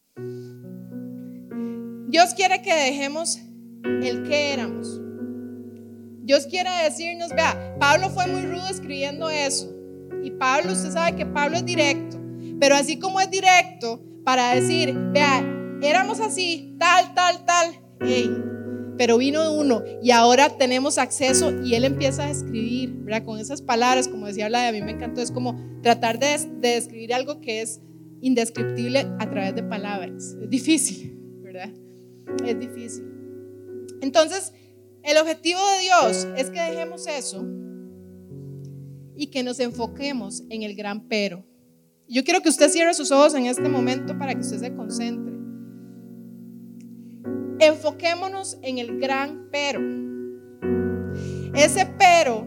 Dios quiere que dejemos el que éramos. Dios quiere decirnos, vea, Pablo fue muy rudo escribiendo eso. Y Pablo, usted sabe que Pablo es directo. Pero así como es directo para decir, vea, éramos así, tal, tal, tal. Hey, pero vino uno y ahora tenemos acceso y él empieza a escribir, ¿verdad? Con esas palabras, como decía la de a mí me encantó, es como tratar de, de describir algo que es indescriptible a través de palabras. Es difícil, ¿verdad? Es difícil. Entonces, el objetivo de Dios es que dejemos eso y que nos enfoquemos en el gran pero. Yo quiero que usted cierre sus ojos en este momento para que usted se concentre. Enfoquémonos en el gran pero. Ese pero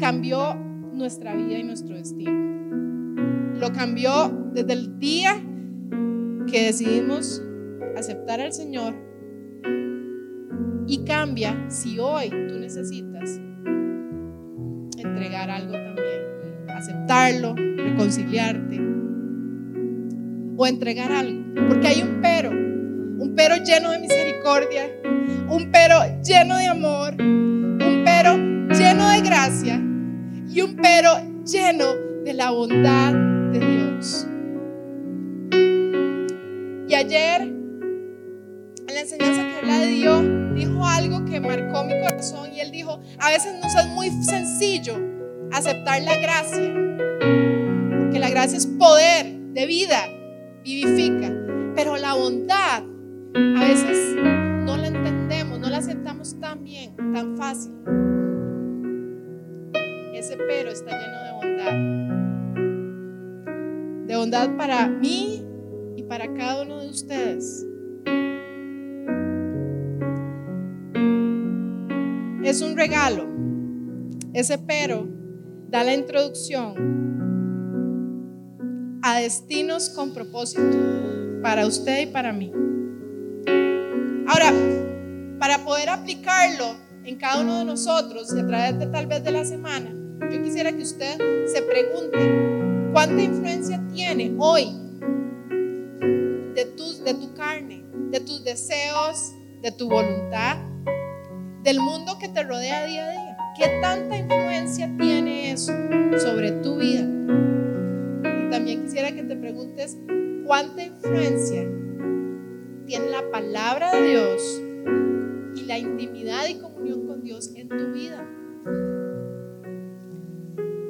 cambió nuestra vida y nuestro destino. Lo cambió desde el día que decidimos aceptar al Señor y cambia si hoy tú necesitas entregar algo también, aceptarlo, reconciliarte o entregar algo, porque hay un pero un pero lleno de misericordia, un pero lleno de amor, un pero lleno de gracia y un pero lleno de la bondad de Dios. Y ayer, en la enseñanza que él le dio, dijo algo que marcó mi corazón y él dijo, a veces nos es muy sencillo aceptar la gracia, porque la gracia es poder de vida, vivifica, pero la bondad a veces no la entendemos, no la aceptamos tan bien, tan fácil. Ese pero está lleno de bondad. De bondad para mí y para cada uno de ustedes. Es un regalo. Ese pero da la introducción a destinos con propósito para usted y para mí. Ahora, para poder aplicarlo en cada uno de nosotros a través de tal vez de la semana, yo quisiera que usted se pregunte, ¿cuánta influencia tiene hoy de tu, de tu carne, de tus deseos, de tu voluntad, del mundo que te rodea día a día? ¿Qué tanta influencia tiene eso sobre tu vida? Y también quisiera que te preguntes, ¿cuánta influencia tiene la palabra de Dios y la intimidad y comunión con Dios en tu vida.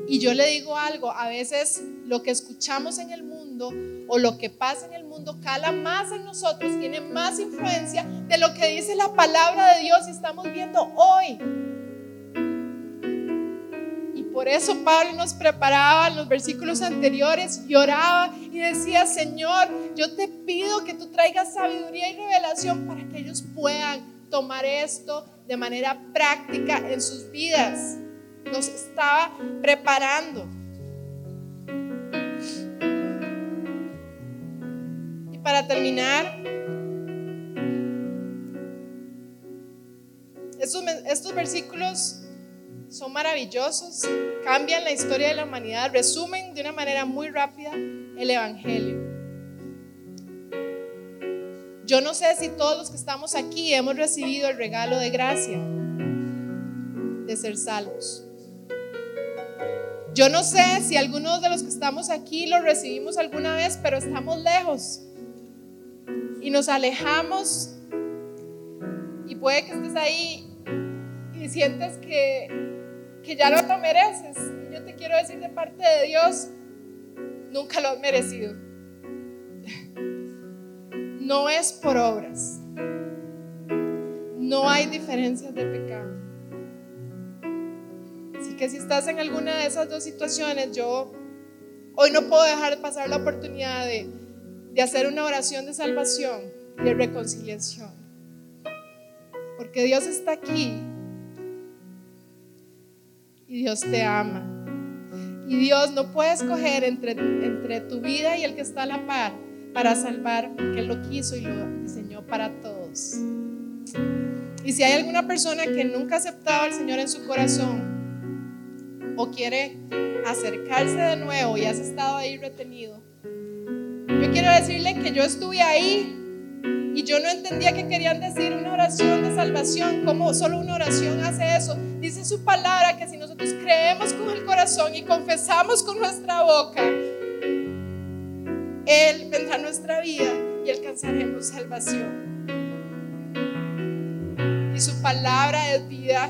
Y yo le digo algo, a veces lo que escuchamos en el mundo o lo que pasa en el mundo cala más en nosotros, tiene más influencia de lo que dice la palabra de Dios y estamos viendo hoy. Por eso Pablo nos preparaba en los versículos anteriores, lloraba y decía, Señor, yo te pido que tú traigas sabiduría y revelación para que ellos puedan tomar esto de manera práctica en sus vidas. Nos estaba preparando. Y para terminar, Estos, estos versículos son maravillosos, cambian la historia de la humanidad, resumen de una manera muy rápida el Evangelio. Yo no sé si todos los que estamos aquí hemos recibido el regalo de gracia de ser salvos. Yo no sé si algunos de los que estamos aquí lo recibimos alguna vez, pero estamos lejos y nos alejamos y puede que estés ahí y sientes que, que ya no lo mereces. Y yo te quiero decir de parte de Dios, nunca lo has merecido. No es por obras. No hay diferencias de pecado. Así que si estás en alguna de esas dos situaciones, yo hoy no puedo dejar de pasar la oportunidad de, de hacer una oración de salvación, de reconciliación. Porque Dios está aquí y Dios te ama. Y Dios no puede escoger entre, entre tu vida y el que está a la par para salvar, porque Él lo quiso y lo diseñó para todos. Y si hay alguna persona que nunca ha aceptado al Señor en su corazón o quiere acercarse de nuevo y has estado ahí retenido, yo quiero decirle que yo estuve ahí y yo no entendía que querían decir una oración de salvación, como solo una oración hace eso. Dice su palabra que si nosotros creemos con el corazón y confesamos con nuestra boca, Él vendrá a nuestra vida y alcanzaremos salvación. Y su palabra es vida.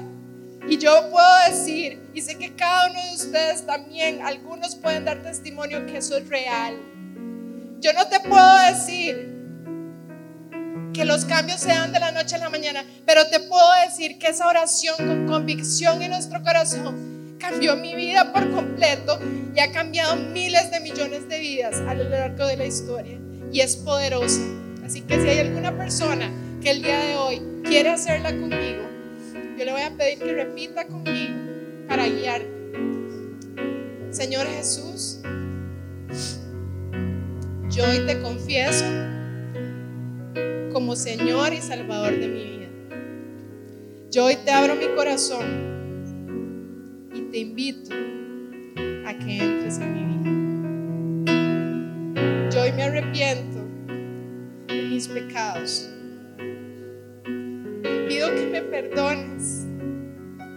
Y yo puedo decir, y sé que cada uno de ustedes también, algunos pueden dar testimonio que eso es real. Yo no te puedo decir que los cambios sean de la noche a la mañana, pero te puedo decir que esa oración con convicción en nuestro corazón cambió mi vida por completo y ha cambiado miles de millones de vidas a lo largo de la historia y es poderosa. Así que si hay alguna persona que el día de hoy quiere hacerla conmigo, yo le voy a pedir que repita conmigo para guiarte. Señor Jesús, yo hoy te confieso como Señor y Salvador de mi vida. Yo hoy te abro mi corazón y te invito a que entres en mi vida. Yo hoy me arrepiento de mis pecados. Te pido que me perdones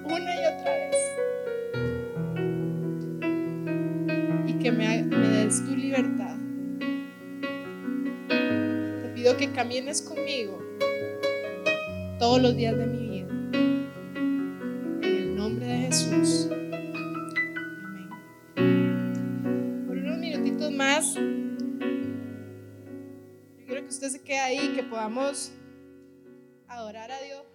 una y otra vez y que me, me des tu libertad que camines conmigo todos los días de mi vida. En el nombre de Jesús. Amén. Por unos minutitos más, yo quiero que usted se quede ahí, que podamos adorar a Dios.